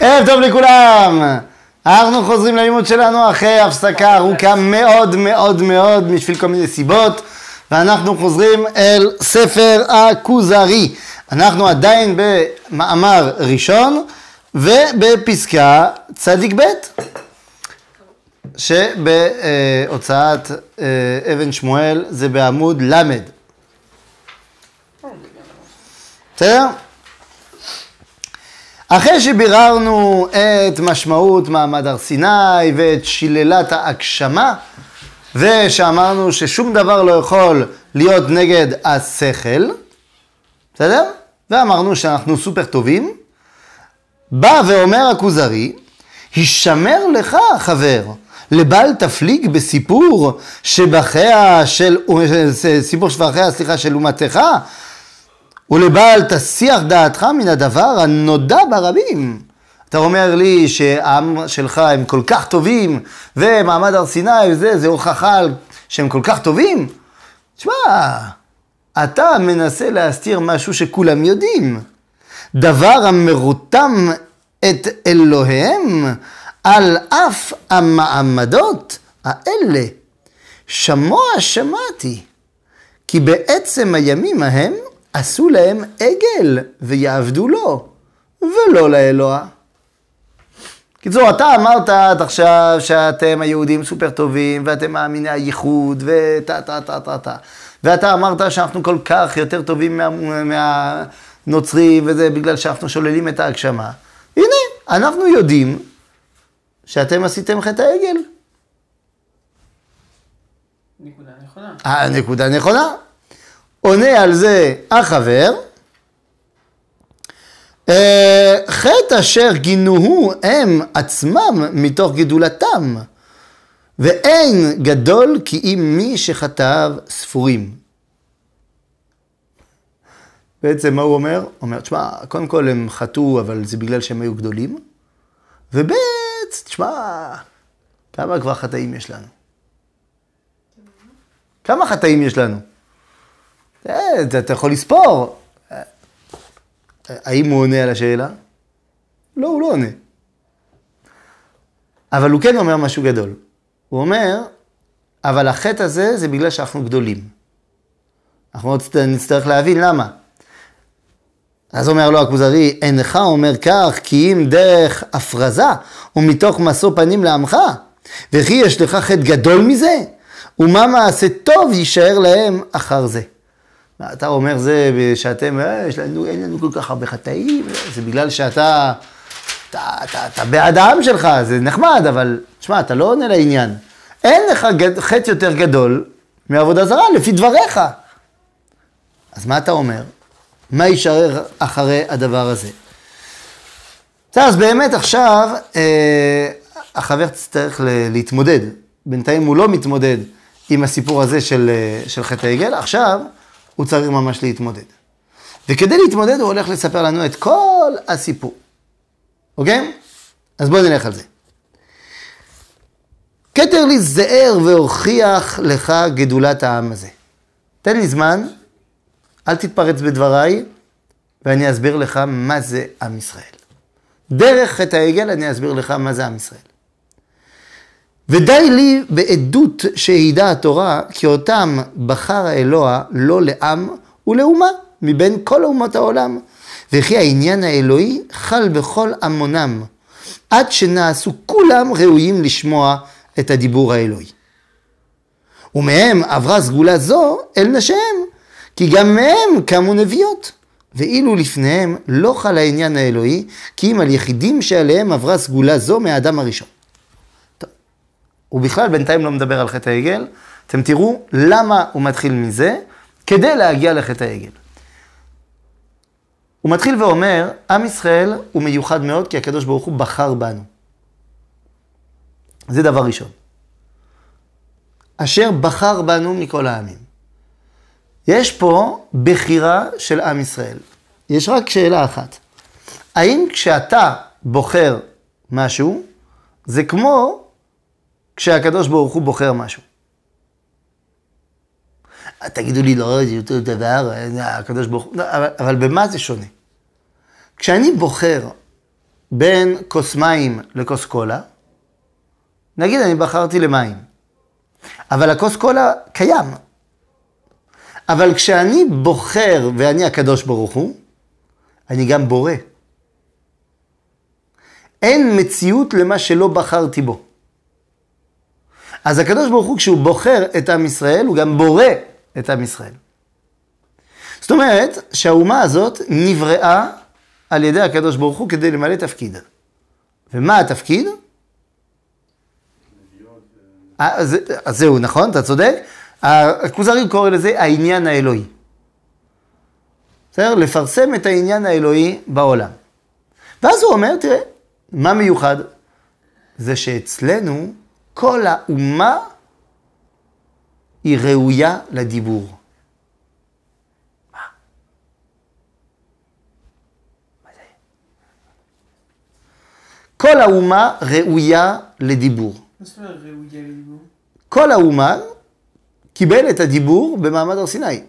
ערב טוב לכולם! אנחנו חוזרים ללימוד שלנו אחרי הפסקה ארוכה מאוד מאוד מאוד בשביל כל מיני סיבות ואנחנו חוזרים אל ספר הכוזרי. אנחנו עדיין במאמר ראשון ובפסקה צדיק ב' שבהוצאת אה, אבן שמואל זה בעמוד ל'. בסדר? אחרי שביררנו את משמעות מעמד הר סיני ואת שיללת ההגשמה, ושאמרנו ששום דבר לא יכול להיות נגד השכל, בסדר? ואמרנו שאנחנו סופר טובים, בא ואומר הכוזרי, הישמר לך חבר, לבל תפליג בסיפור שבחיה של, סיפור שבחיה, סליחה, של אומתך, ולבל תסיח דעתך מן הדבר הנודע ברבים. אתה אומר לי שהעם שלך הם כל כך טובים, ומעמד הר סיני וזה, זה הוכחה שהם כל כך טובים? תשמע, אתה מנסה להסתיר משהו שכולם יודעים. דבר המרותם את אלוהיהם על אף המעמדות האלה. שמוע שמעתי, כי בעצם הימים ההם עשו להם עגל ויעבדו לו, ולא לאלוה. קיצור, אתה אמרת עד עכשיו שאתם היהודים סופר טובים, ואתם מאמיני הייחוד, ותה תה תה תה תה. ואתה אמרת שאנחנו כל כך יותר טובים מה, מהנוצרים, וזה בגלל שאנחנו שוללים את ההגשמה. הנה, אנחנו יודעים שאתם עשיתם חטא העגל. נקודה נכונה. הנקודה נכונה. עונה על זה החבר, אה, חטא אשר גינוהו הם עצמם מתוך גדולתם, ואין גדול כי אם מי שחטאיו ספורים. בעצם מה הוא אומר? הוא אומר, תשמע, קודם כל הם חטאו, אבל זה בגלל שהם היו גדולים, וב', תשמע, כמה כבר חטאים יש לנו? כמה חטאים יש לנו? אה, אתה יכול לספור. האם הוא עונה על השאלה? לא, הוא לא עונה. אבל הוא כן אומר משהו גדול. הוא אומר, אבל החטא הזה זה בגלל שאנחנו גדולים. אנחנו עוד נצטרך להבין למה. אז אומר לו הכוזרי, אינך אומר כך, כי אם דרך הפרזה ומתוך משוא פנים לעמך, וכי יש לך חטא גדול מזה, ומה מעשה טוב יישאר להם אחר זה. אתה אומר זה שאתם, אה, לנו, אין לנו כל כך הרבה חטאים, זה בגלל שאתה, אתה, אתה, אתה בעד העם שלך, זה נחמד, אבל תשמע, אתה לא עונה לעניין. אין לך חטא יותר גדול מעבודה זרה, לפי דבריך. אז מה אתה אומר? מה יישאר אחרי הדבר הזה? בסדר, אז באמת עכשיו אה, החבר תצטרך להתמודד. בינתיים הוא לא מתמודד עם הסיפור הזה של, אה, של חטא העגל, עכשיו הוא צריך ממש להתמודד. וכדי להתמודד הוא הולך לספר לנו את כל הסיפור, אוקיי? אז בואו נלך על זה. כתר לי זהר והוכיח לך גדולת העם הזה. תן לי זמן, אל תתפרץ בדבריי, ואני אסביר לך מה זה עם ישראל. דרך חטא העגל אני אסביר לך מה זה עם ישראל. ודי לי בעדות שהעידה התורה, כי אותם בחר האלוה לא לעם ולאומה, מבין כל אומות העולם. וכי העניין האלוהי חל בכל עמונם, עד שנעשו כולם ראויים לשמוע את הדיבור האלוהי. ומהם עברה סגולה זו אל נשיהם, כי גם מהם קמו נביאות. ואילו לפניהם לא חל העניין האלוהי, כי אם על יחידים שעליהם עברה סגולה זו מהאדם הראשון. הוא בכלל בינתיים לא מדבר על חטא העגל. אתם תראו למה הוא מתחיל מזה, כדי להגיע לחטא העגל. הוא מתחיל ואומר, עם ישראל הוא מיוחד מאוד, כי הקדוש ברוך הוא בחר בנו. זה דבר ראשון. אשר בחר בנו מכל העמים. יש פה בחירה של עם ישראל. יש רק שאלה אחת. האם כשאתה בוחר משהו, זה כמו כשהקדוש ברוך הוא בוחר משהו. תגידו לי, לא, זה אותו דבר, הקדוש ברוך הוא, אבל, אבל במה זה שונה? כשאני בוחר בין כוס מים לכוס קולה, נגיד אני בחרתי למים, אבל הכוס קולה קיים. אבל כשאני בוחר, ואני הקדוש ברוך הוא, אני גם בורא. אין מציאות למה שלא בחרתי בו. אז הקדוש ברוך הוא, כשהוא בוחר את עם ישראל, הוא גם בורא את עם ישראל. זאת אומרת שהאומה הזאת נבראה על ידי הקדוש ברוך הוא כדי למלא תפקיד. ומה התפקיד? אה, אז, אז זהו, נכון, אתה צודק. הכוזרי קורא לזה העניין האלוהי. בסדר? לפרסם את העניין האלוהי בעולם. ואז הוא אומר, תראה, מה מיוחד? זה שאצלנו כל האומה היא ראויה לדיבור. כל האומה ראויה לדיבור. מה זאת אומרת ראויה לדיבור? כל האומה קיבל את הדיבור במעמד הר סיני.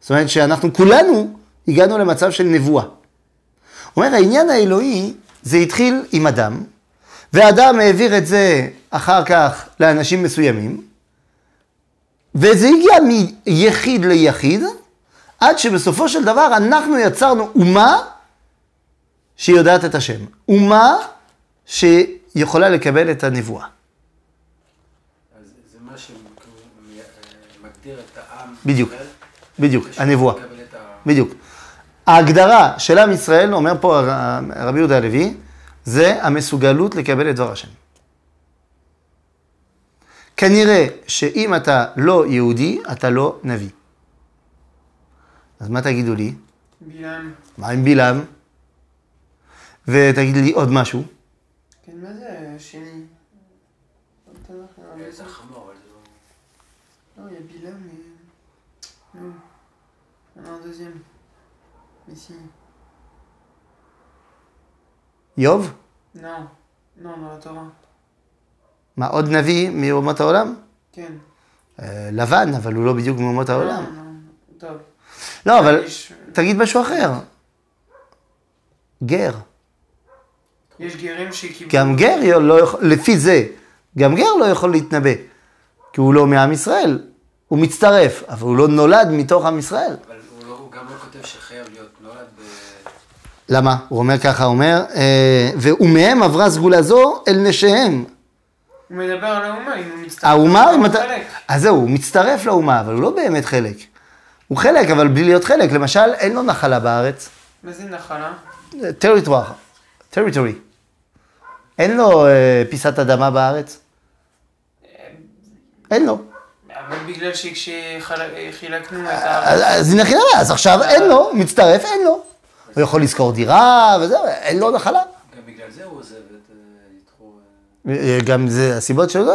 זאת אומרת שאנחנו כולנו הגענו למצב של נבואה. הוא אומר, העניין האלוהי, זה התחיל עם אדם, ואדם העביר את זה אחר כך לאנשים מסוימים, וזה הגיע מיחיד ליחיד, עד שבסופו של דבר אנחנו יצרנו אומה שיודעת את השם. אומה שיכולה לקבל את הנבואה. אז זה מה שמגדיר את העם. בדיוק, בדיוק, הנבואה. בדיוק. ההגדרה של עם ישראל, אומר פה רבי יהודה הלוי, זה המסוגלות לקבל את דבר השם. כנראה שאם אתה לא יהודי, אתה לא נביא. אז מה תגידו לי? בלעם. מה עם בלעם? ותגיד לי עוד משהו. כן, מה זה השני? לא נותן לך אה, להבין. זה חמור, לא... Il y a Bilam, mais. Non. On a un deuxième. Mais si. איוב? Non. Non, dans la Torah. מה, עוד נביא מאומות העולם? Ken. אה, לבן, אבל הוא לא בדיוק מאומות העולם. Non, non. Top. לא, אבל תגיד משהו אחר. גר. יש גרים שקיבלו... גם גר לא יכול, לפי זה, גם גר לא יכול להתנבא, כי הוא לא מעם ישראל, הוא מצטרף, אבל הוא לא נולד מתוך עם ישראל. אבל הוא לא- הוא גם לא כותב שחייב להיות נולד ב... למה? הוא אומר ככה, הוא אומר, אה, ומהם עברה סגולה זו אל נשיהם. הוא מדבר על האומה, אם הוא מצטרף. האומה, הוא. חלק. אז זהו, הוא מצטרף לאומה, אבל הוא לא באמת חלק. הוא חלק, אבל בלי להיות חלק. למשל, אין לו נחלה בארץ. מה זה נחלה? טריטואר, טריטורי. אין לו אה, פיסת אדמה בארץ. אין לו. אבל בגלל שכשחילקנו את אז ה... אז הנה חילה, אז עכשיו אין לו, מצטרף, אין לו. הוא יכול לשכור דירה וזהו, אין לו נחלה. גם בגלל זה הוא עוזב את אה, יתרו... אה, גם זה הסיבות שלו,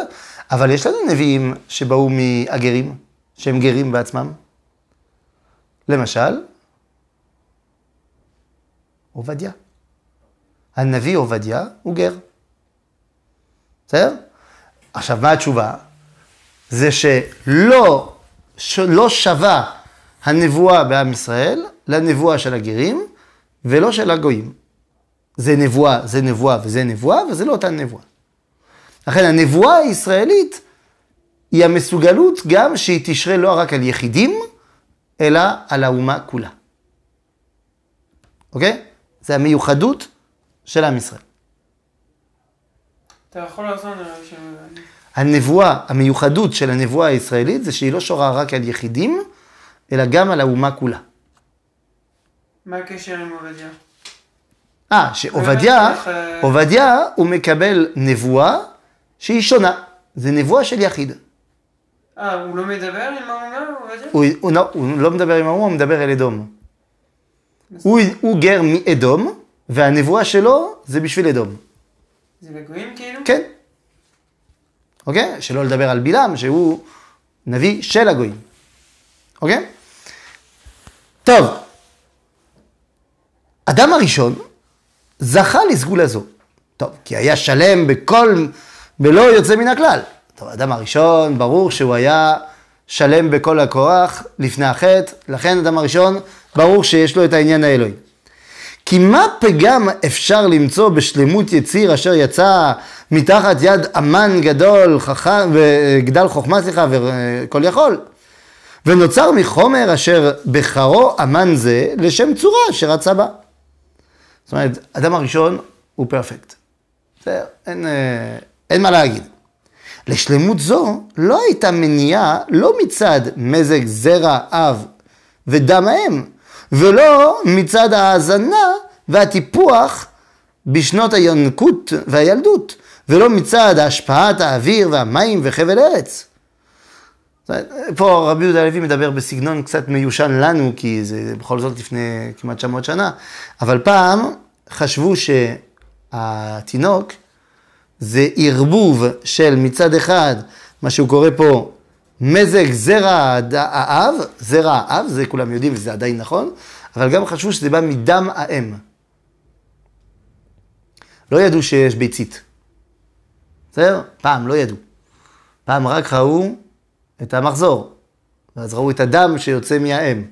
אבל יש לנו נביאים שבאו מהגרים, שהם גרים בעצמם. למשל, עובדיה. הנביא עובדיה הוא גר. בסדר? עכשיו, מה התשובה? זה שלא לא שווה הנבואה בעם ישראל לנבואה של הגרים ולא של הגויים. זה נבואה, זה נבואה וזה נבואה, וזה לא אותה נבואה. לכן הנבואה הישראלית היא המסוגלות גם שהיא תשרה לא רק על יחידים, אלא על האומה כולה. אוקיי? זה המיוחדות של עם ישראל. אתה יכול לעזור נראה לי שאני... הנבואה, המיוחדות של הנבואה הישראלית זה שהיא לא שורה רק על יחידים, אלא גם על האומה כולה. מה הקשר עם עובדיה? אה, שעובדיה, איך, אה, עובדיה הוא מקבל נבואה שהיא שונה. זה נבואה של יחיד. אה, הוא לא מדבר עם האומה, עובדיה? הוא, הוא, לא, הוא לא מדבר עם האומה, הוא מדבר אל אדום. הוא, הוא גר מאדום, והנבואה שלו זה בשביל אדום. זה לגויים כאילו? כן. אוקיי? שלא לדבר על בלעם, שהוא נביא של הגויים. אוקיי? טוב, אדם הראשון זכה לסגולה זו. טוב, כי היה שלם בכל, בלא יוצא מן הכלל. טוב, האדם הראשון, ברור שהוא היה שלם בכל הכוח לפני החטא, לכן אדם הראשון, ברור שיש לו את העניין האלוהי. כי מה פגם אפשר למצוא בשלמות יציר אשר יצא מתחת יד אמן גדול, חכם, וגדל חוכמה, סליחה, וכל יכול? ונוצר מחומר אשר בחרו אמן זה לשם צורה אשר רצה בה. זאת אומרת, אדם הראשון הוא פרפקט. זה, אין, אה, אין מה להגיד. לשלמות זו לא הייתה מניעה לא מצד מזג זרע אב ודם האם, ולא מצד ההאזנה והטיפוח בשנות היונקות והילדות, ולא מצד השפעת האוויר והמים וחבל ארץ. פה רבי יהודה הלוי מדבר בסגנון קצת מיושן לנו, כי זה בכל זאת לפני כמעט 900 שנה, אבל פעם חשבו שהתינוק זה ערבוב של מצד אחד, מה שהוא קורא פה, מזג זרע האב, זרע האב, זה כולם יודעים וזה עדיין נכון, אבל גם חשבו שזה בא מדם האם. לא ידעו שיש ביצית. בסדר? פעם לא ידעו. פעם רק ראו את המחזור, ואז ראו את הדם שיוצא מהאם.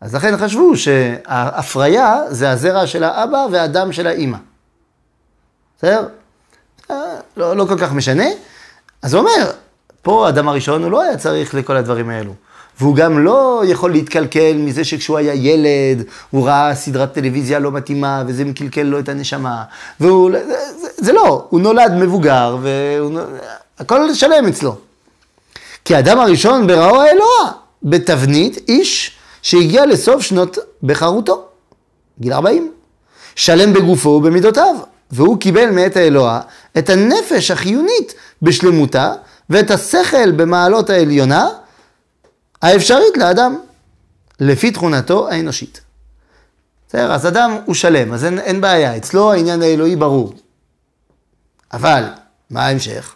אז לכן חשבו שההפריה זה הזרע של האבא והדם של האימא. בסדר? לא, לא כל כך משנה. אז הוא אומר, פה האדם הראשון הוא לא היה צריך לכל הדברים האלו. והוא גם לא יכול להתקלקל מזה שכשהוא היה ילד, הוא ראה סדרת טלוויזיה לא מתאימה, וזה מקלקל לו את הנשמה. והוא, זה, זה לא, הוא נולד מבוגר, והכל שלם אצלו. כי האדם הראשון בראו האלוה, בתבנית איש שהגיע לסוף שנות בחרותו, גיל 40. שלם בגופו ובמידותיו, והוא קיבל מאת האלוה את הנפש החיונית בשלמותה, ואת השכל במעלות העליונה, האפשרית לאדם, לפי תכונתו האנושית. בסדר, אז אדם הוא שלם, אז אין, אין בעיה, אצלו העניין האלוהי ברור. אבל, מה ההמשך?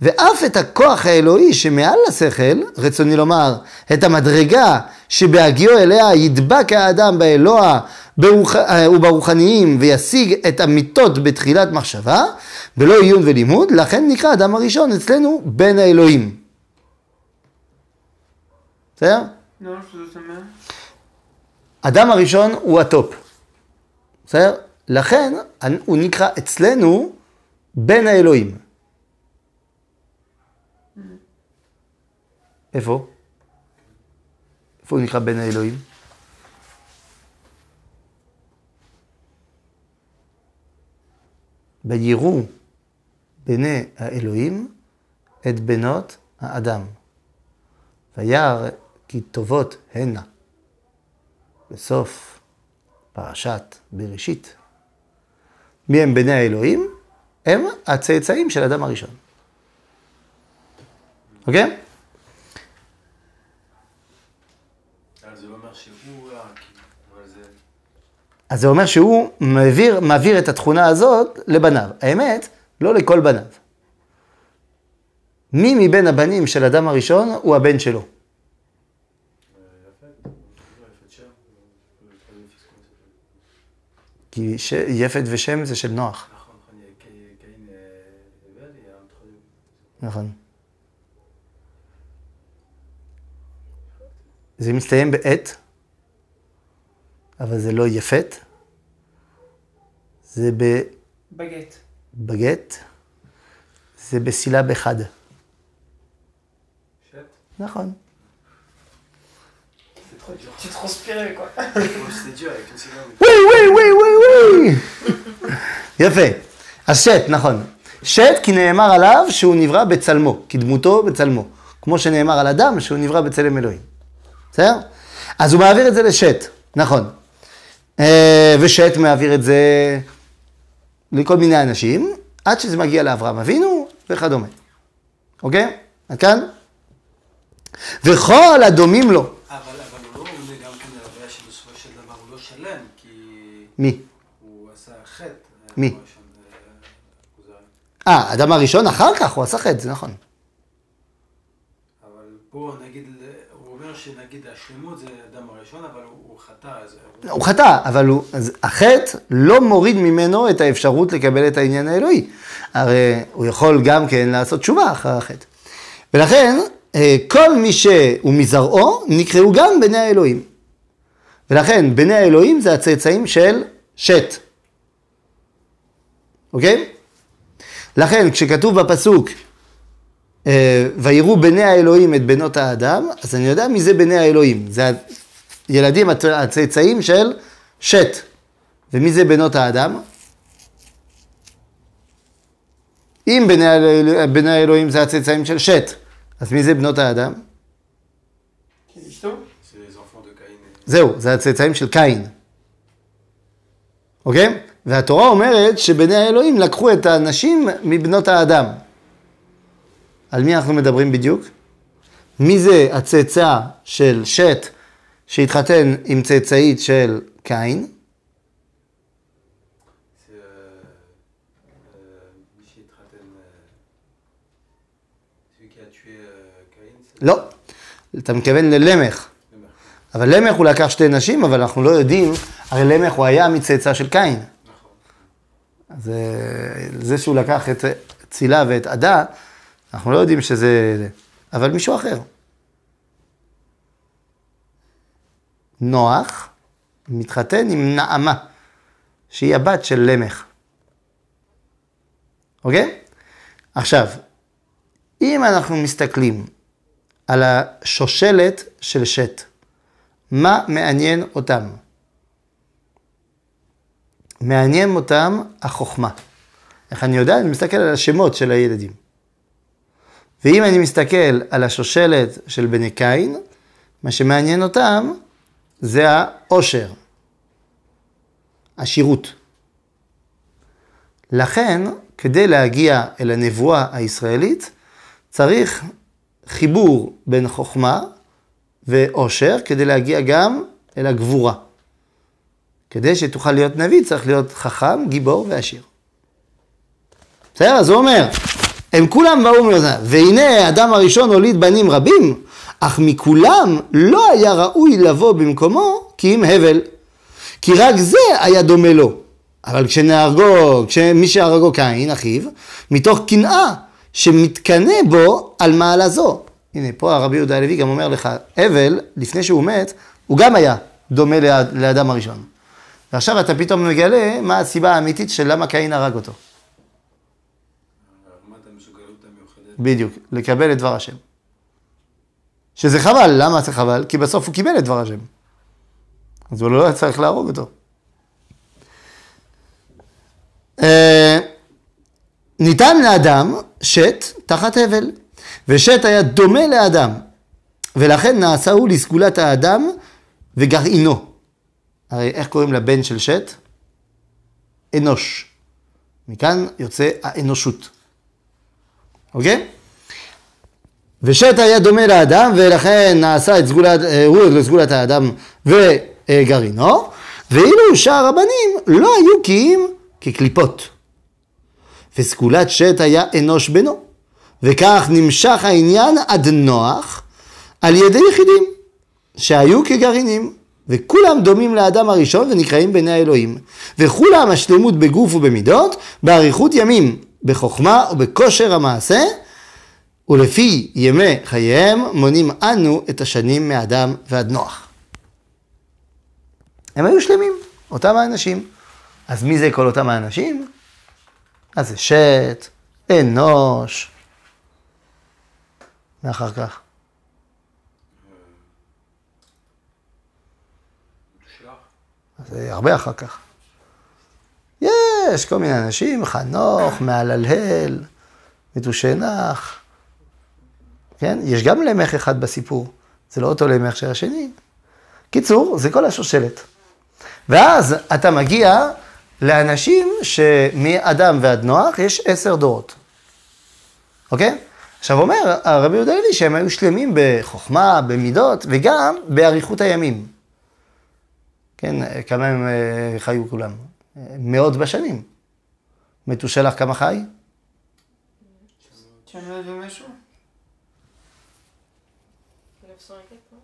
ואף את הכוח האלוהי שמעל לשכל, רצוני לומר, את המדרגה שבהגיעו אליה ידבק האדם באלוה וברוחניים וישיג את המיטות בתחילת מחשבה, בלא עיון ולימוד, לכן נקרא אדם הראשון אצלנו בן האלוהים. בסדר? לא, שזאת אומרת. אדם הראשון הוא הטופ. בסדר? לכן הוא נקרא אצלנו בן האלוהים. איפה? איפה הוא נקרא בן האלוהים? ויראו בני האלוהים את בנות האדם. וירא כי טובות הנה. בסוף פרשת בראשית. מי הם בני האלוהים? הם הצאצאים של אדם הראשון. אוקיי? Okay? אז זה אומר שהוא מעביר, מעביר את התכונה הזאת לבניו. האמת, לא לכל בניו. מי מבין הבנים של אדם הראשון הוא הבן שלו? כי ש... יפת ושם זה של נוח. נכון. זה מסתיים בעת. אבל זה לא יפת, זה ב... בגט. בגט, זה בסילב אחד. שט? נכון. Tu transpirais quoi. C'était dur avec une syllabe. וואי וואי וואי וואי וואי. יפה. אז שת, נכון. שת כי נאמר עליו שהוא נברא בצלמו, כדמותו בצלמו. כמו שנאמר על אדם שהוא נברא בצלם אלוהים. בסדר? אז הוא מעביר את זה לשת, נכון. אה, ושט מעביר את זה לכל מיני אנשים, עד שזה מגיע לאברהם אבינו וכדומה. אוקיי? עד כאן? וכל הדומים לו. אבל, אבל הוא לא עונה גם כן על הבעיה שבסופו של דבר הוא לא שלם, כי מי? הוא עשה חטא. מי? אה, כוזרי. אה, האדם הראשון אחר כך, הוא עשה חטא, זה נכון. אבל פה נגיד, שנגיד השלמות זה אדם הראשון, אבל הוא, הוא חטא, אז הוא... חטא, אבל הוא, אז החטא לא מוריד ממנו את האפשרות לקבל את העניין האלוהי. הרי הוא יכול גם כן לעשות תשובה אחרי החטא. ולכן, אה, כל מי שהוא מזרעו, נקראו גם בני האלוהים. ולכן בני האלוהים זה הצאצאים של שת. אוקיי? לכן כשכתוב בפסוק ויראו בני האלוהים את בנות האדם, אז אני יודע מי זה בני האלוהים. זה הילדים הצ- הצאצאים של שת. ומי זה בנות האדם? אם בני, האל- בני האלוהים זה הצאצאים של שת, אז מי זה בנות האדם? זהו, זה הצאצאים של קין. אוקיי? והתורה אומרת שבני האלוהים לקחו את הנשים מבנות האדם. על מי אנחנו מדברים בדיוק? מי זה הצאצא של שת שהתחתן עם צאצאית של קין? לא. אתה מתכוון ללמך. אבל למך הוא לקח שתי נשים, אבל אנחנו לא יודעים, הרי למך הוא היה מצאצא של קין. נכון. אז אה, זה שהוא לקח את צילה ואת עדה, אנחנו לא יודעים שזה... אבל מישהו אחר. נוח מתחתן עם נעמה, שהיא הבת של למך. אוקיי? עכשיו, אם אנחנו מסתכלים על השושלת של שת, מה מעניין אותם? מעניין אותם החוכמה. איך אני יודע? אני מסתכל על השמות של הילדים. ואם אני מסתכל על השושלת של בני קין, מה שמעניין אותם זה העושר, עשירות. לכן, כדי להגיע אל הנבואה הישראלית, צריך חיבור בין חוכמה ועושר, כדי להגיע גם אל הגבורה. כדי שתוכל להיות נביא, צריך להיות חכם, גיבור ועשיר. בסדר? אז הוא אומר, הם כולם באו מאוזניו, והנה האדם הראשון הוליד בנים רבים, אך מכולם לא היה ראוי לבוא במקומו כי אם הבל. כי רק זה היה דומה לו. אבל כשנהרגו, כשמי שהרגו קין, אחיו, מתוך קנאה שמתקנא בו על מעלה זו. הנה, פה הרבי יהודה הלוי גם אומר לך, הבל, לפני שהוא מת, הוא גם היה דומה לאד- לאדם הראשון. ועכשיו אתה פתאום מגלה מה הסיבה האמיתית של למה קין הרג אותו. רמת המסוגלות המיוחדת. בדיוק, לקבל את דבר השם. שזה חבל, למה זה חבל? כי בסוף הוא קיבל את דבר השם. אז הוא לא היה צריך להרוג אותו. אה, ניתן לאדם שת תחת הבל, ושת היה דומה לאדם, ולכן נעשה הוא לסגולת האדם וגרעינו. הרי איך קוראים לבן של שת? אנוש. מכאן יוצא האנושות. אוקיי? ושת היה דומה לאדם, ולכן נעשה את סגולת, אה, הוא לסגולת האדם וגרעינו, ואילו שאר הבנים לא היו כי אם כקליפות. וסגולת שת היה אנוש בנו, וכך נמשך העניין עד נוח על ידי יחידים, שהיו כגרעינים, וכולם דומים לאדם הראשון ונקראים בני האלוהים. וכולם השלמות בגוף ובמידות, באריכות ימים, בחוכמה ובכושר המעשה, ולפי ימי חייהם מונים אנו את השנים מאדם ועד נוח. הם היו שלמים, אותם האנשים. אז מי זה כל אותם האנשים? אז זה שת, אנוש, ואחר כך. זה הרבה אחר כך. יש כל מיני אנשים, חנוך, מהללהל, מתושנח. כן? יש גם למך אחד בסיפור, זה לא אותו למך של השני. קיצור, זה כל השושלת. ואז אתה מגיע לאנשים שמאדם ועד נוח יש עשר דורות. אוקיי? עכשיו אומר הרבי יהודה לוי שהם היו שלמים בחוכמה, במידות, וגם באריכות הימים. כן, כמה הם אה, חיו כולם? אה, מאות בשנים. מתושלח כמה חי? 900 ומשהו? 900 et quelques, non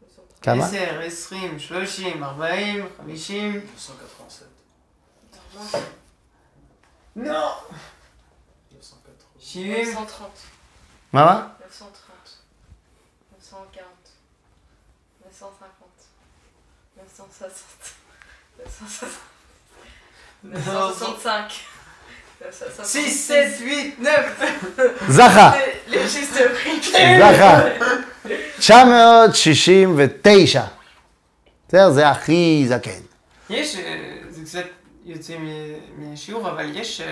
930. כמה? 10, 20, 30, 40, 50. 987. לא! 980. 70. 930. מה, מה? 930. 940. 950. 960. 965. 6, 7, 8, 9 זכה. זכה. 969. בסדר? זה הכי זקן. יש, אה, זה קצת יוצא מ- מהשיעור, אבל יש אה,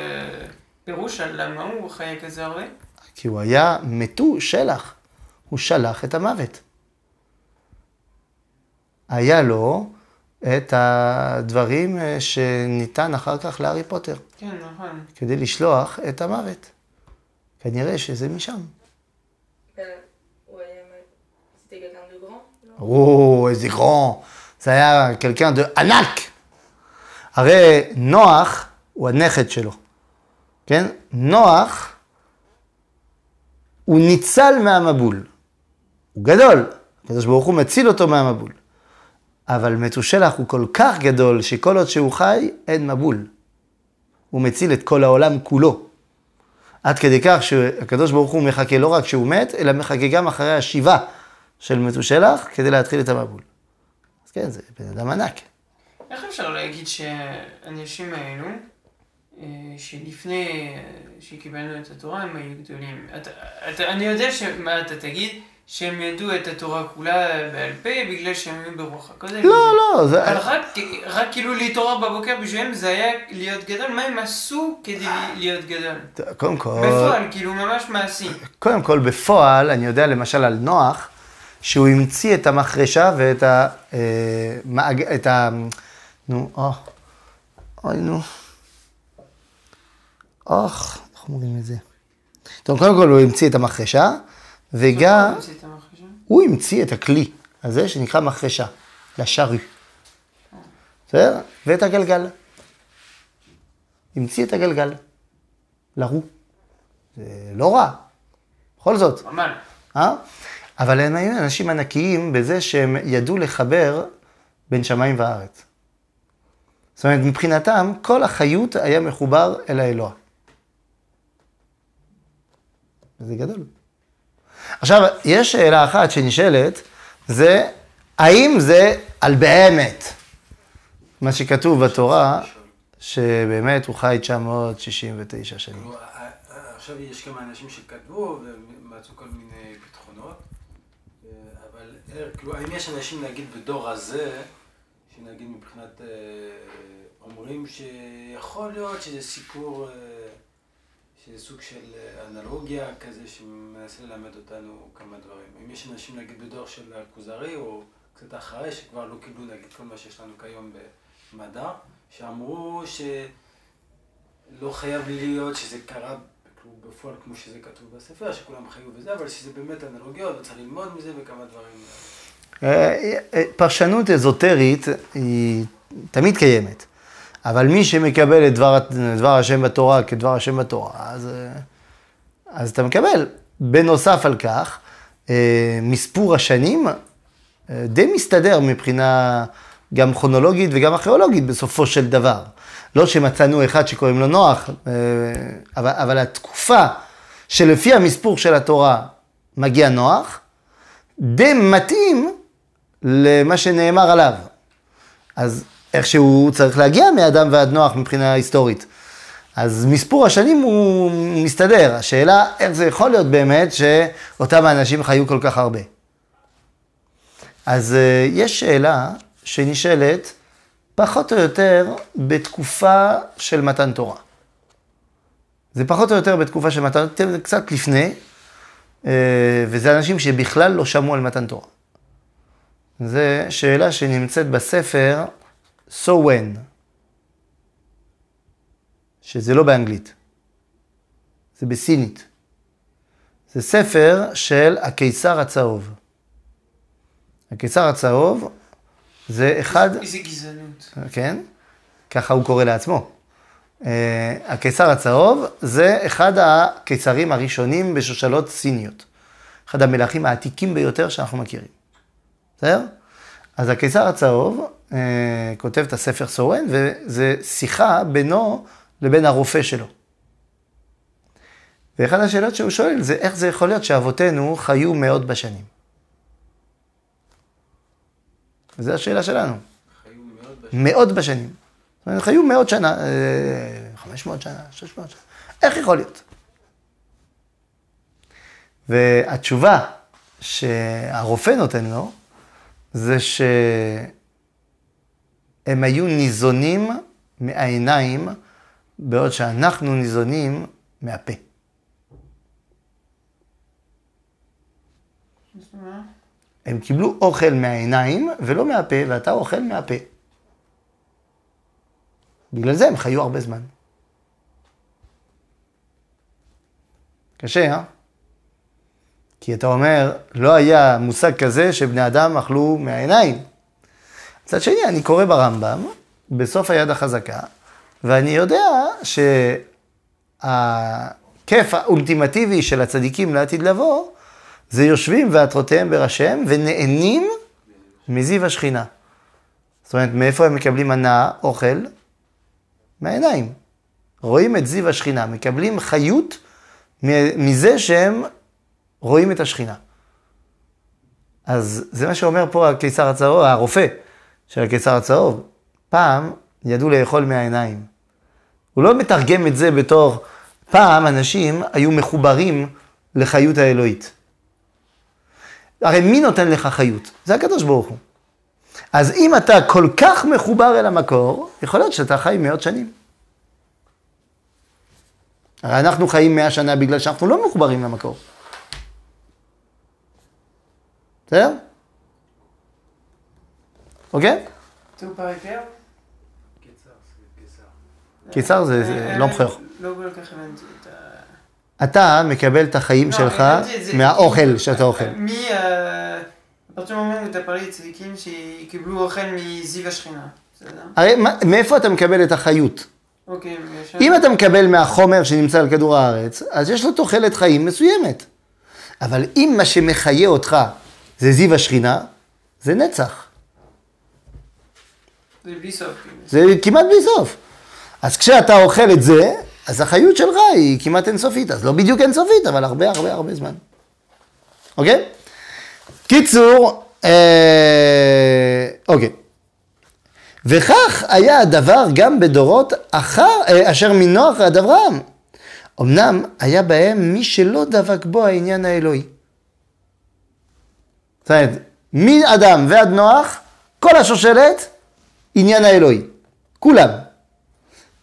פירוש על למה הוא חיה כזה הרבה? כי הוא היה מתו שלח. הוא שלח את המוות. היה לו את הדברים אה, שניתן אחר כך להארי פוטר, כן, נכון. כדי לשלוח את המוות. כנראה שזה משם. Grand non או, איזה גרון. זה היה de ענק. הרי נוח הוא הנכד שלו, כן? נוח הוא ניצל מהמבול. הוא גדול, הקדוש ברוך הוא מציל אותו מהמבול. אבל מתושלח הוא כל כך גדול, שכל עוד שהוא חי, אין מבול. הוא מציל את כל העולם כולו. עד כדי כך שהקדוש ברוך הוא מחכה לא רק שהוא מת, אלא מחכה גם אחרי השיבה של מתושלח, כדי להתחיל את המבול. אז כן, זה בן אדם ענק. איך אפשר להגיד שהאנשים האלו, אה, שלפני אה, שקיבלנו את התורה, הם היו גדולים? אתה, אתה, אני יודע שמה אתה תגיד, שהם ידעו את התורה כולה בעל פה בגלל שהם היו ברוח הקודש. לא, לא, זה... אבל רק, רק כאילו להתעורר בבוקר בשבילם זה היה להיות גדול, מה הם עשו כדי להיות גדול? קודם כל... בפועל, כאילו ממש מעשי. קודם כל, בפועל, אני יודע למשל על נוח, שהוא המציא את המחרשה ואת ה... אה, את ה... נו, אה, אוי, נו. אוח, איך אומרים את זה? טוב, קודם כל הוא המציא את המחרשה, וגם? הוא המציא את הכלי הזה שנקרא מחרשה, לשרי. בסדר? ואת הגלגל. המציא את הגלגל. לרו. זה לא רע. בכל זאת. אה? אבל הם היו אנשים ענקיים בזה שהם ידעו לחבר בין שמיים וארץ. זאת אומרת, מבחינתם, כל החיות היה מחובר אל האלוה. וזה גדול. עכשיו, יש שאלה אחת שנשאלת, זה האם זה על באמת מה שכתוב בתורה, שבאמת הוא חי 969 שנים. כאילו, ה- ה- עכשיו יש כמה אנשים שכתבו ומצאו כל מיני פתרונות, אה, אבל אה, כאילו, האם יש אנשים, נגיד, בדור הזה, שנגיד מבחינת, אה, אומרים שיכול להיות שזה סיפור, אה, שזה סוג של אה, אנלוגיה כזה שמנסה ללמד אותנו כמה דברים. אם יש אנשים, נגיד, בדור של הכוזרי, או קצת אחרי, שכבר לא קיבלו, נגיד, כל מה שיש לנו כיום במדע, שאמרו ש... לא חייב להיות שזה קרה כאילו, בפועל כמו שזה כתוב בספר, שכולם חיו בזה, אבל שזה באמת אנלוגיות וצריך ללמוד מזה וכמה דברים. אה, אה, פרשנות אזוטרית היא תמיד קיימת, אבל מי שמקבל את דבר, דבר השם בתורה כדבר השם בתורה, אז, אה, אז אתה מקבל. בנוסף על כך, אה, מספור השנים אה, די מסתדר מבחינה גם כרונולוגית וגם ארכיאולוגית בסופו של דבר. לא שמצאנו אחד שקוראים לו נוח, אבל, אבל התקופה שלפי המספור של התורה מגיע נוח, די מתאים למה שנאמר עליו. אז איכשהו צריך להגיע מאדם ועד נוח מבחינה היסטורית. אז מספור השנים הוא מסתדר. השאלה, איך זה יכול להיות באמת שאותם האנשים חיו כל כך הרבה. אז אה, יש שאלה שנשאלת פחות או יותר בתקופה של מתן תורה. זה פחות או יותר בתקופה של מתן תורה, קצת לפני, אה, וזה אנשים שבכלל לא שמעו על מתן תורה. זו שאלה שנמצאת בספר So When, שזה לא באנגלית, זה בסינית. זה ספר של הקיסר הצהוב. הקיסר הצהוב זה אחד, איזה גזענות. כן? ככה הוא קורא לעצמו. אה, הקיסר הצהוב זה אחד הקיסרים הראשונים בשושלות סיניות. אחד המלכים העתיקים ביותר שאנחנו מכירים. בסדר? אז הקיסר הצהוב אה, כותב את הספר סורן, וזה שיחה בינו לבין הרופא שלו. ואחת השאלות שהוא שואל זה איך זה יכול להיות שאבותינו חיו מאות בשנים. וזו השאלה שלנו. מאות בשנים. זאת אומרת, חיו מאות שנה, אה, 500 שנה, 600 שנה. איך יכול להיות? והתשובה שהרופא נותן לו, זה שהם היו ניזונים מהעיניים, בעוד שאנחנו ניזונים מהפה. הם קיבלו אוכל מהעיניים ולא מהפה, ואתה אוכל מהפה. בגלל זה הם חיו הרבה זמן. קשה, אה? כי אתה אומר, לא היה מושג כזה שבני אדם אכלו מהעיניים. מצד שני, אני קורא ברמב"ם, בסוף היד החזקה, ואני יודע שהכיף האולטימטיבי של הצדיקים לעתיד לבוא, זה יושבים ועטרותיהם בראשיהם ונהנים מזיו השכינה. זאת אומרת, מאיפה הם מקבלים הנאה, אוכל? מהעיניים. רואים את זיו השכינה, מקבלים חיות מזה שהם רואים את השכינה. אז זה מה שאומר פה הקיסר הצהוב, הרופא של הקיסר הצהוב. פעם ידעו לאכול מהעיניים. הוא לא מתרגם את זה בתור, פעם אנשים היו מחוברים לחיות האלוהית. הרי מי נותן לך חיות? זה הקדוש ברוך הוא. אז אם אתה כל כך מחובר אל המקור, יכול להיות שאתה חי מאות שנים. הרי אנחנו חיים מאה שנה בגלל שאנחנו לא מחוברים למקור. בסדר? אוקיי? קיצר, זה זה לא מחר. לא. אתה מקבל את החיים לא, שלך. מהאוכל שאתה אוכל. מי... אה, du moment parlé de צדיקים שקיבלו אוכל מזיו השכינה? הרי מה- מאיפה אתה מקבל את החיות? אוקיי, אם אתה מקבל מהחומר שנמצא על כדור הארץ, אז יש לו תוחלת חיים מסוימת. אבל אם מה שמחיה אותך זה זיו השכינה, זה נצח. זה בלי סוף. כאילו. זה כמעט בלי סוף. אז כשאתה אוכל את זה, אז החיות שלך היא כמעט אינסופית. אז לא בדיוק אינסופית, אבל הרבה הרבה הרבה זמן. אוקיי? קיצור, אה, אוקיי. וכך היה הדבר גם בדורות אחר, אה, אשר מנוח ועד אברהם. אמנם היה בהם מי שלא דבק בו העניין האלוהי. זאת אומרת, מאדם ועד נוח, כל השושלת, עניין האלוהי. כולם.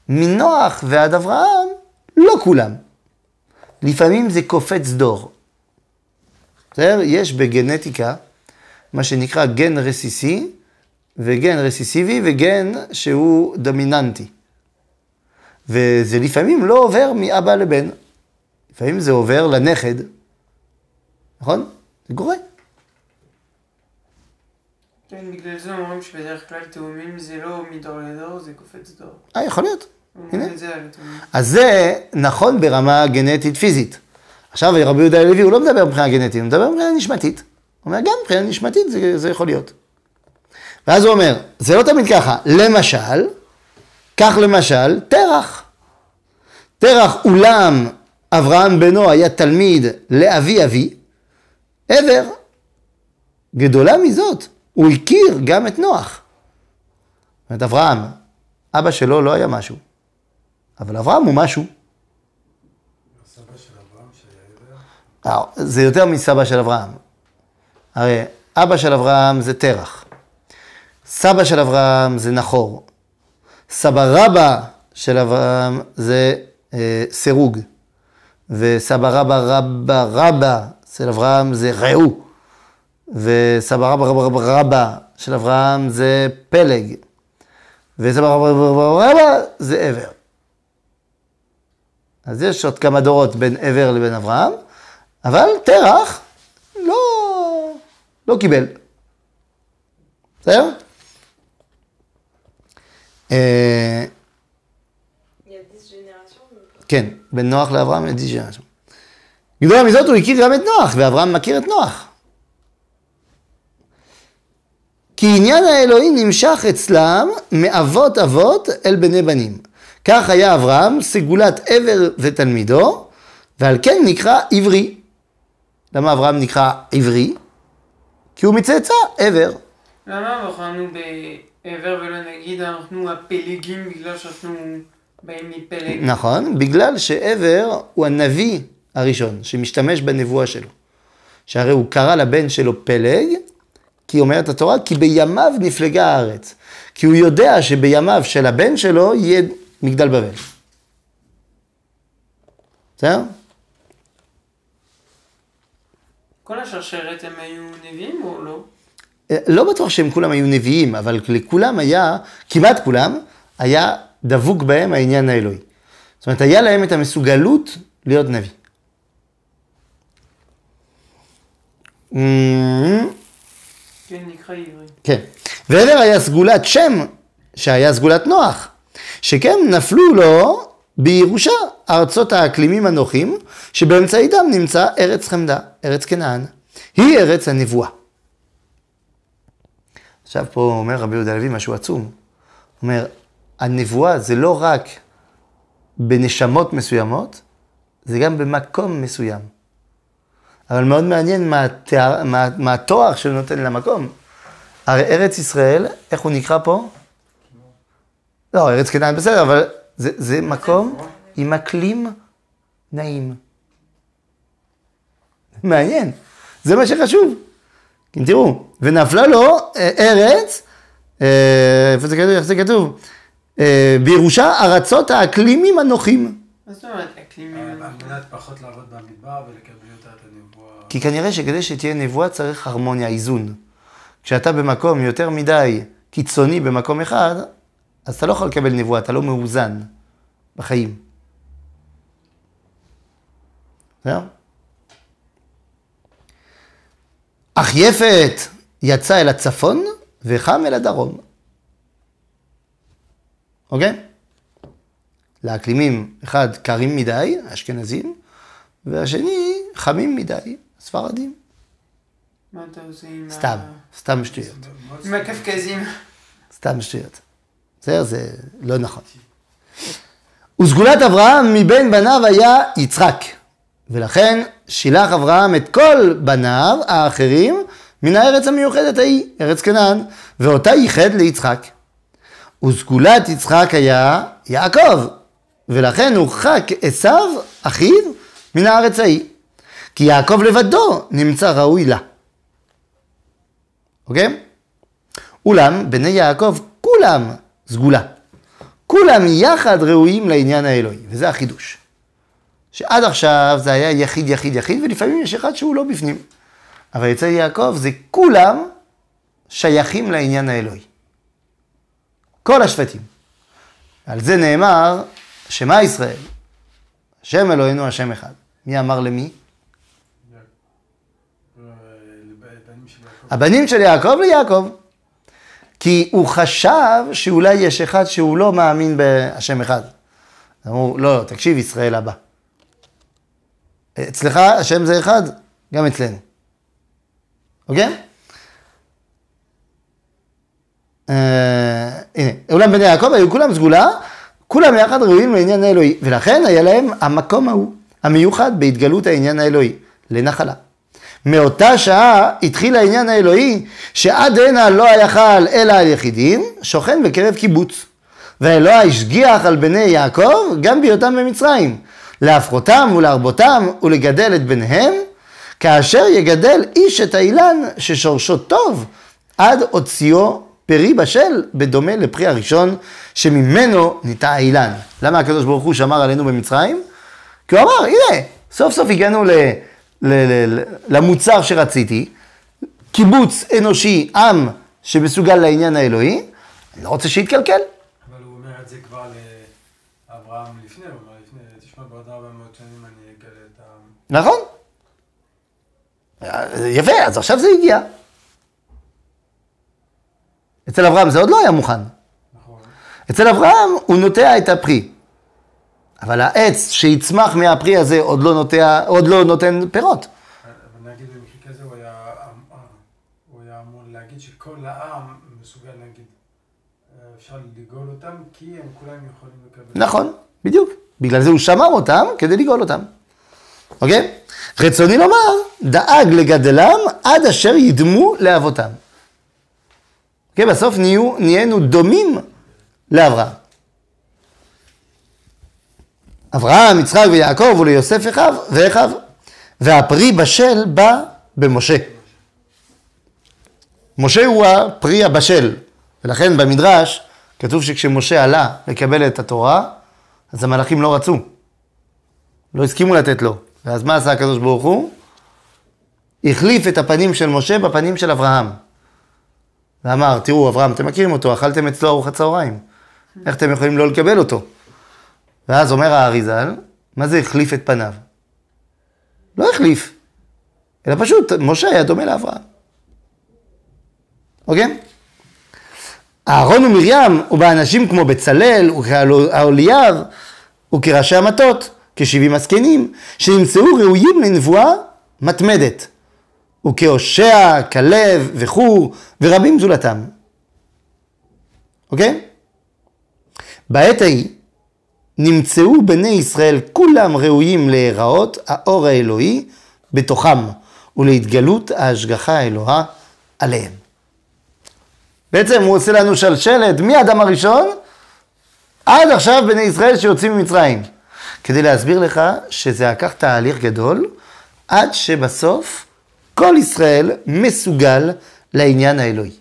מנוח ועד אברהם, לא כולם. לפעמים זה קופץ דור. בסדר? יש בגנטיקה מה שנקרא גן רסיסי וגן רסיסיבי וגן שהוא דומיננטי. וזה לפעמים לא עובר מאבא לבן. לפעמים זה עובר לנכד. נכון? זה קורה. כן, בגלל זה אומרים שבדרך כלל תאומים זה לא מדור לדור, זה קופץ דור. אה, יכול להיות. הנה. אז זה נכון ברמה גנטית פיזית. עכשיו רבי יהודה הלוי הוא לא מדבר מבחינה גנטית, הוא מדבר מבחינה נשמתית. הוא אומר גם מבחינה נשמתית זה, זה יכול להיות. ואז הוא אומר, זה לא תמיד ככה, למשל, כך למשל תרח. תרח אולם אברהם בנו היה תלמיד לאבי אבי, עבר. גדולה מזאת, הוא הכיר גם את נוח. זאת אומרת, אברהם, אבא שלו לא היה משהו, אבל אברהם הוא משהו. אה, זה יותר מסבא של אברהם. הרי אבא של אברהם זה תרח. סבא של אברהם זה נחור. סבא רבא של אברהם זה אה, סירוג. וסבא רבא רבא רבא של אברהם זה רעו. וסבא רבא רבא רבא רבא של אברהם זה פלג. וסבא רבא רבא רבא רבא זה עבר. אז יש עוד כמה דורות בין עבר לבין אברהם, אבל תרח לא, לא קיבל. בסדר? אה, Il y a 10 générations. donc, כן, בין נוח לאברהם לדיג'ה. גדולה מזאת הוא הכיר גם את נוח, ואברהם מכיר את נוח. כי עניין האלוהים נמשך אצלם מאבות אבות אל בני בנים. כך היה אברהם סגולת עבר ותלמידו, ועל כן נקרא עברי. למה אברהם נקרא עברי? כי הוא מצאצא עבר. למה בחרנו עבר ולא נגיד אנחנו הפלגים בגלל שאנחנו באים מפלג. נכון, בגלל שעבר הוא הנביא הראשון שמשתמש בנבואה שלו. שהרי הוא קרא לבן שלו פלג, כי אומרת התורה, כי בימיו נפלגה הארץ. כי הוא יודע שבימיו של הבן שלו יהיה מגדל בבל. בסדר? כל השרשרת הם היו נביאים או לא? אה, לא בטוח שהם כולם היו נביאים, אבל לכולם היה, כמעט כולם, היה דבוק בהם העניין האלוהי. זאת אומרת, היה להם את המסוגלות להיות נביא. כן, נקרא עברי. כן. ועבר היה סגולת שם, שהיה סגולת נוח, שכן נפלו לו בירושה ארצות האקלימים הנוחים, שבאמצעיתם נמצא ארץ חמדה, ארץ כנען. היא ארץ הנבואה. עכשיו פה אומר רבי יהודה הלוי משהו עצום. אומר, הנבואה זה לא רק בנשמות מסוימות, זה גם במקום מסוים. אבל מאוד מעניין מה, התאר, מה, מה התואר שהוא נותן למקום. הרי ארץ ישראל, איך הוא נקרא פה? לא, ארץ כנען בסדר, אבל זה, זה מקום עם אקלים נעים. מעניין, זה מה שחשוב. כן, תראו, ונפלה לו אה, ארץ, אה, איפה זה כתוב? איך זה כתוב? אה, בירושה ארצות האקלימים הנוחים. מה זאת אומרת אקלימים? על מנת פחות לעבוד במדבר ולקבל יותר את הנבואה. כי כנראה שכדי שתהיה נבואה צריך הרמוניה, איזון. כשאתה במקום יותר מדי קיצוני במקום אחד, אז אתה לא יכול לקבל נבואה, אתה לא מאוזן בחיים. זהו? אך יפת יצא אל הצפון וחם אל הדרום. אוקיי? לאקלימים, אחד קרים מדי, אשכנזים, והשני חמים מדי, ספרדים. מה אתה עושה עם. סתם, סתם שטויות. עם הקפקזים? סתם שטויות. בסדר, זה לא נכון. וסגולת אברהם מבין בניו היה יצחק, ולכן שילח אברהם את כל בניו האחרים מן הארץ המיוחדת ההיא, ארץ כנען, ואותה ייחד ליצחק. וסגולת יצחק היה יעקב, ולכן הורחק עשיו, אחיו, מן הארץ ההיא. כי יעקב לבדו נמצא ראוי לה. אוקיי? אולם בני יעקב כולם סגולה. כולם יחד ראויים לעניין האלוהי, וזה החידוש. שעד עכשיו זה היה יחיד, יחיד, יחיד, ולפעמים יש אחד שהוא לא בפנים. אבל אצל יעקב זה כולם שייכים לעניין האלוהי. כל השבטים. על זה נאמר, שמע ישראל, השם אלוהינו השם אחד. מי אמר למי? הבנים של יעקב ליעקב. כי הוא חשב שאולי יש אחד שהוא לא מאמין בהשם אחד. אמרו, לא, לא, תקשיב, ישראל הבא. אצלך השם זה אחד, גם אצלנו. אוקיי? אה, הנה, אולם בני יעקב היו כולם סגולה, כולם יחד ראויים לעניין האלוהי, ולכן היה להם המקום ההוא, המיוחד בהתגלות העניין האלוהי, לנחלה. מאותה שעה התחיל העניין האלוהי, שעד הנה לא היכל אלא על יחידים, שוכן בקרב קיבוץ. ואלוה השגיח על בני יעקב גם בהיותם במצרים, להפחותם ולהרבותם ולגדל את בניהם, כאשר יגדל איש את האילן ששורשו טוב, עד הוציאו פרי בשל, בדומה לפרי הראשון, שממנו ניטע האילן. למה הקדוש ברוך הוא שמר עלינו במצרים? כי הוא אמר, הנה, סוף סוף הגענו ל... ל- ל- למוצר שרציתי, קיבוץ אנושי, עם שמסוגל לעניין האלוהי, אני לא רוצה שיתקלקל. אבל הוא אומר את זה כבר לאברהם לפני, הוא אומר לפני, תשמע, בעוד 400 שנים אני אגלה את ה... נכון. יפה, אז עכשיו זה הגיע. אצל אברהם זה עוד לא היה מוכן. אצל אברהם הוא נוטע את הפרי. אבל העץ שיצמח מהפרי הזה עוד לא, נוטע, עוד לא נותן פירות. אבל נגיד במקרה כזה הוא היה, הוא היה אמור להגיד שכל העם מסוגל להגיד, אפשר לגאול אותם כי הם כולם יכולים לקבל. נכון, בדיוק. בגלל זה הוא שמר אותם כדי לגאול אותם. אוקיי? רצוני לומר, דאג לגדלם עד אשר ידמו לאבותם. כן, בסוף נהיו, נהיינו דומים לאברהם. אברהם, יצחק ויעקב וליוסף אחיו ואחיו, והפרי בשל בא במשה. משה הוא הפרי הבשל, ולכן במדרש כתוב שכשמשה עלה לקבל את התורה, אז המלאכים לא רצו, לא הסכימו לתת לו. ואז מה עשה הקדוש ברוך הוא? החליף את הפנים של משה בפנים של אברהם. ואמר, תראו, אברהם, אתם מכירים אותו, אכלתם אצלו ארוחת צהריים. איך אתם יכולים לא לקבל אותו? ואז אומר האריזל, מה זה החליף את פניו? לא החליף, אלא פשוט, משה היה דומה לאברהם. אוקיי? אהרון ומרים ובאנשים כמו בצלאל וכאוליאב וכראשי המטות, כשבעים הזקנים, שנמצאו ראויים לנבואה מתמדת, וכהושע, כלב וחור ורבים זולתם. אוקיי? בעת ההיא נמצאו בני ישראל כולם ראויים להיראות האור האלוהי בתוכם ולהתגלות ההשגחה האלוהה עליהם. בעצם הוא עושה לנו שלשלת מהאדם הראשון עד עכשיו בני ישראל שיוצאים ממצרים. כדי להסביר לך שזה לקח תהליך גדול עד שבסוף כל ישראל מסוגל לעניין האלוהי.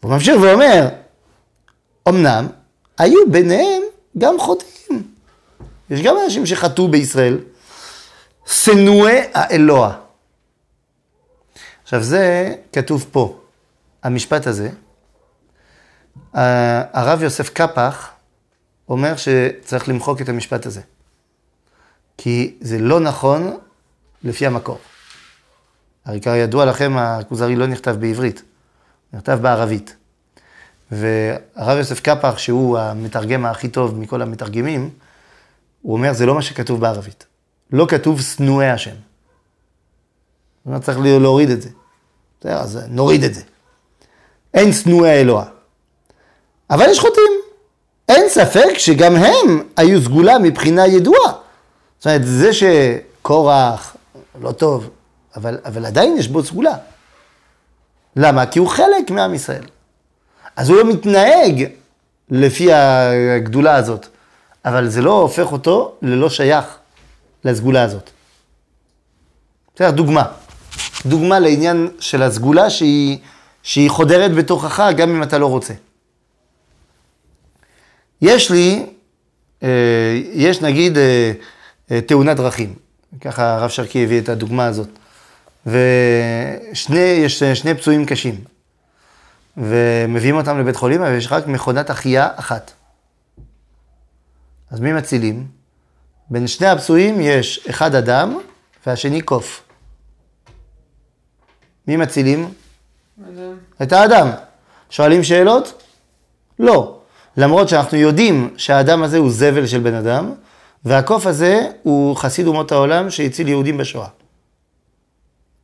הוא ממשיך ואומר, אמנם היו ביניהם גם חוטאים. יש גם אנשים שחטאו בישראל. שנואי האלוה. עכשיו זה כתוב פה, המשפט הזה. הרב יוסף קפח אומר שצריך למחוק את המשפט הזה. כי זה לא נכון לפי המקור. הרי כידוע לכם, הכוזרי לא נכתב בעברית, נכתב בערבית. והרב יוסף קפח, שהוא המתרגם הכי טוב מכל המתרגמים, הוא אומר, זה לא מה שכתוב בערבית. לא כתוב שנואי השם. זאת אומרת, צריך להוריד את זה. בסדר, אז נוריד את זה. אין שנואי האלוה. אבל יש חוטאים. אין ספק שגם הם היו סגולה מבחינה ידועה. זאת אומרת, זה שקורח לא טוב, אבל, אבל עדיין יש בו סגולה. למה? כי הוא חלק מעם ישראל. אז הוא לא מתנהג לפי הגדולה הזאת, אבל זה לא הופך אותו ללא שייך לסגולה הזאת. בסדר, דוגמה. דוגמה לעניין של הסגולה שהיא, שהיא חודרת בתוכך גם אם אתה לא רוצה. יש לי, אה, יש נגיד אה, אה, תאונת דרכים, ככה הרב שרקי הביא את הדוגמה הזאת, ויש שני פצועים קשים. ומביאים אותם לבית חולים, אבל יש רק מכונת החייאה אחת. אז מי מצילים? בין שני הפצועים יש אחד אדם והשני קוף. מי מצילים? אדם. את האדם. שואלים שאלות? לא. למרות שאנחנו יודעים שהאדם הזה הוא זבל של בן אדם, והקוף הזה הוא חסיד אומות העולם שהציל יהודים בשואה.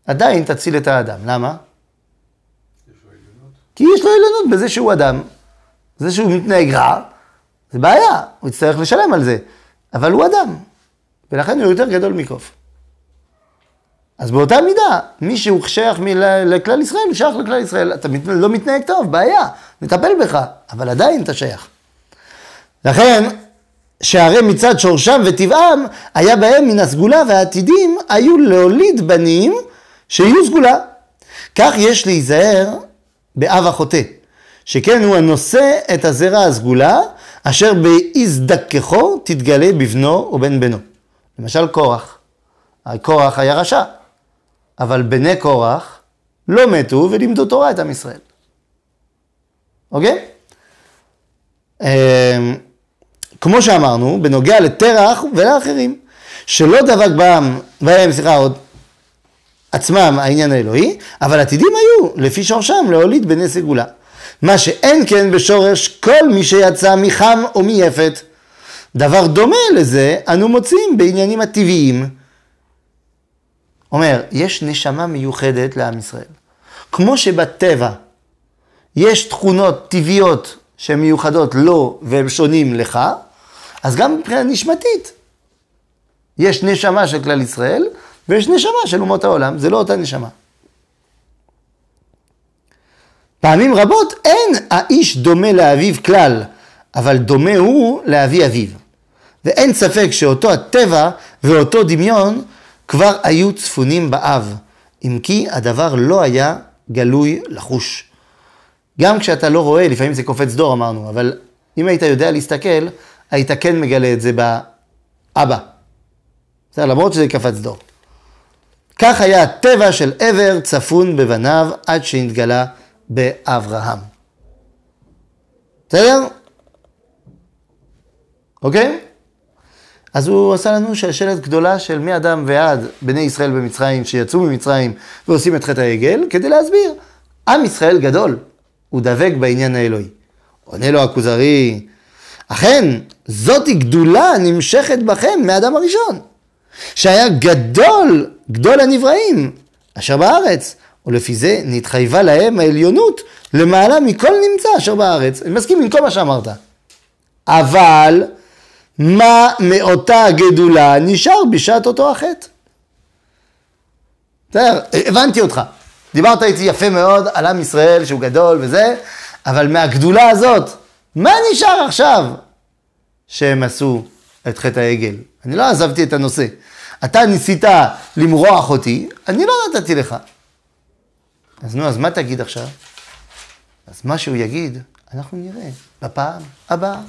עדיין תציל את האדם. למה? כי יש לו עליונות בזה שהוא אדם. זה שהוא מתנהג רע, זה בעיה, הוא יצטרך לשלם על זה. אבל הוא אדם, ולכן הוא יותר גדול מקוף. אז באותה מידה, מי שהוא שייך לכלל ישראל, הוא שייך לכלל ישראל. אתה לא מתנהג טוב, בעיה, נטפל בך, אבל עדיין אתה שייך. לכן, שהרי מצד שורשם וטבעם, היה בהם מן הסגולה והעתידים, היו להוליד בנים שיהיו סגולה. כך יש להיזהר באב החוטא, שכן הוא הנושא את הזרע הסגולה, אשר בהזדככו תתגלה בבנו או בן בנו. למשל קורח. קורח היה רשע, אבל בני קורח לא מתו ולימדו תורה את עם ישראל. אוקיי? כמו שאמרנו, בנוגע לתרח ולאחרים, שלא דבק בהם, בהם, סליחה, עוד עצמם העניין האלוהי, אבל עתידים היו, לפי שורשם, להוליד בני סגולה. מה שאין כן בשורש כל מי שיצא מחם או מיפת. דבר דומה לזה אנו מוצאים בעניינים הטבעיים. אומר, יש נשמה מיוחדת לעם ישראל. כמו שבטבע יש תכונות טבעיות שהן מיוחדות לו והן שונים לך, אז גם מבחינה נשמתית יש נשמה של כלל ישראל ויש נשמה של אומות העולם, זה לא אותה נשמה. פעמים רבות אין האיש דומה לאביו כלל, אבל דומה הוא לאבי אביו. ואין ספק שאותו הטבע ואותו דמיון כבר היו צפונים באב, אם כי הדבר לא היה גלוי לחוש. גם כשאתה לא רואה, לפעמים זה קופץ דור אמרנו, אבל אם היית יודע להסתכל, היית כן מגלה את זה באבא. בסדר, למרות שזה קפץ דור. כך היה הטבע של עבר צפון בבניו עד שהתגלה באברהם. בסדר? אוקיי? אז הוא עשה לנו שלשלת גדולה של מאדם ועד בני ישראל במצרים, שיצאו ממצרים ועושים את חטא העגל, כדי להסביר. עם ישראל גדול, הוא דבק בעניין האלוהי. עונה לו הכוזרי, אכן, זאתי גדולה נמשכת בכם מאדם הראשון, שהיה גדול, גדול הנבראים, אשר בארץ, ולפי זה נתחייבה להם העליונות למעלה מכל נמצא אשר בארץ. אני מסכים עם כל מה שאמרת. אבל, מה מאותה גדולה נשאר בשעת אותו החטא? הבנתי אותך. דיברת איתי יפה מאוד על עם ישראל שהוא גדול וזה, אבל מהגדולה הזאת, מה נשאר עכשיו שהם עשו את חטא העגל? אני לא עזבתי את הנושא. אתה ניסית למרוח אותי, אני לא נתתי לך. אז נו, אז מה תגיד עכשיו? אז מה שהוא יגיד, אנחנו נראה בפעם הבאה.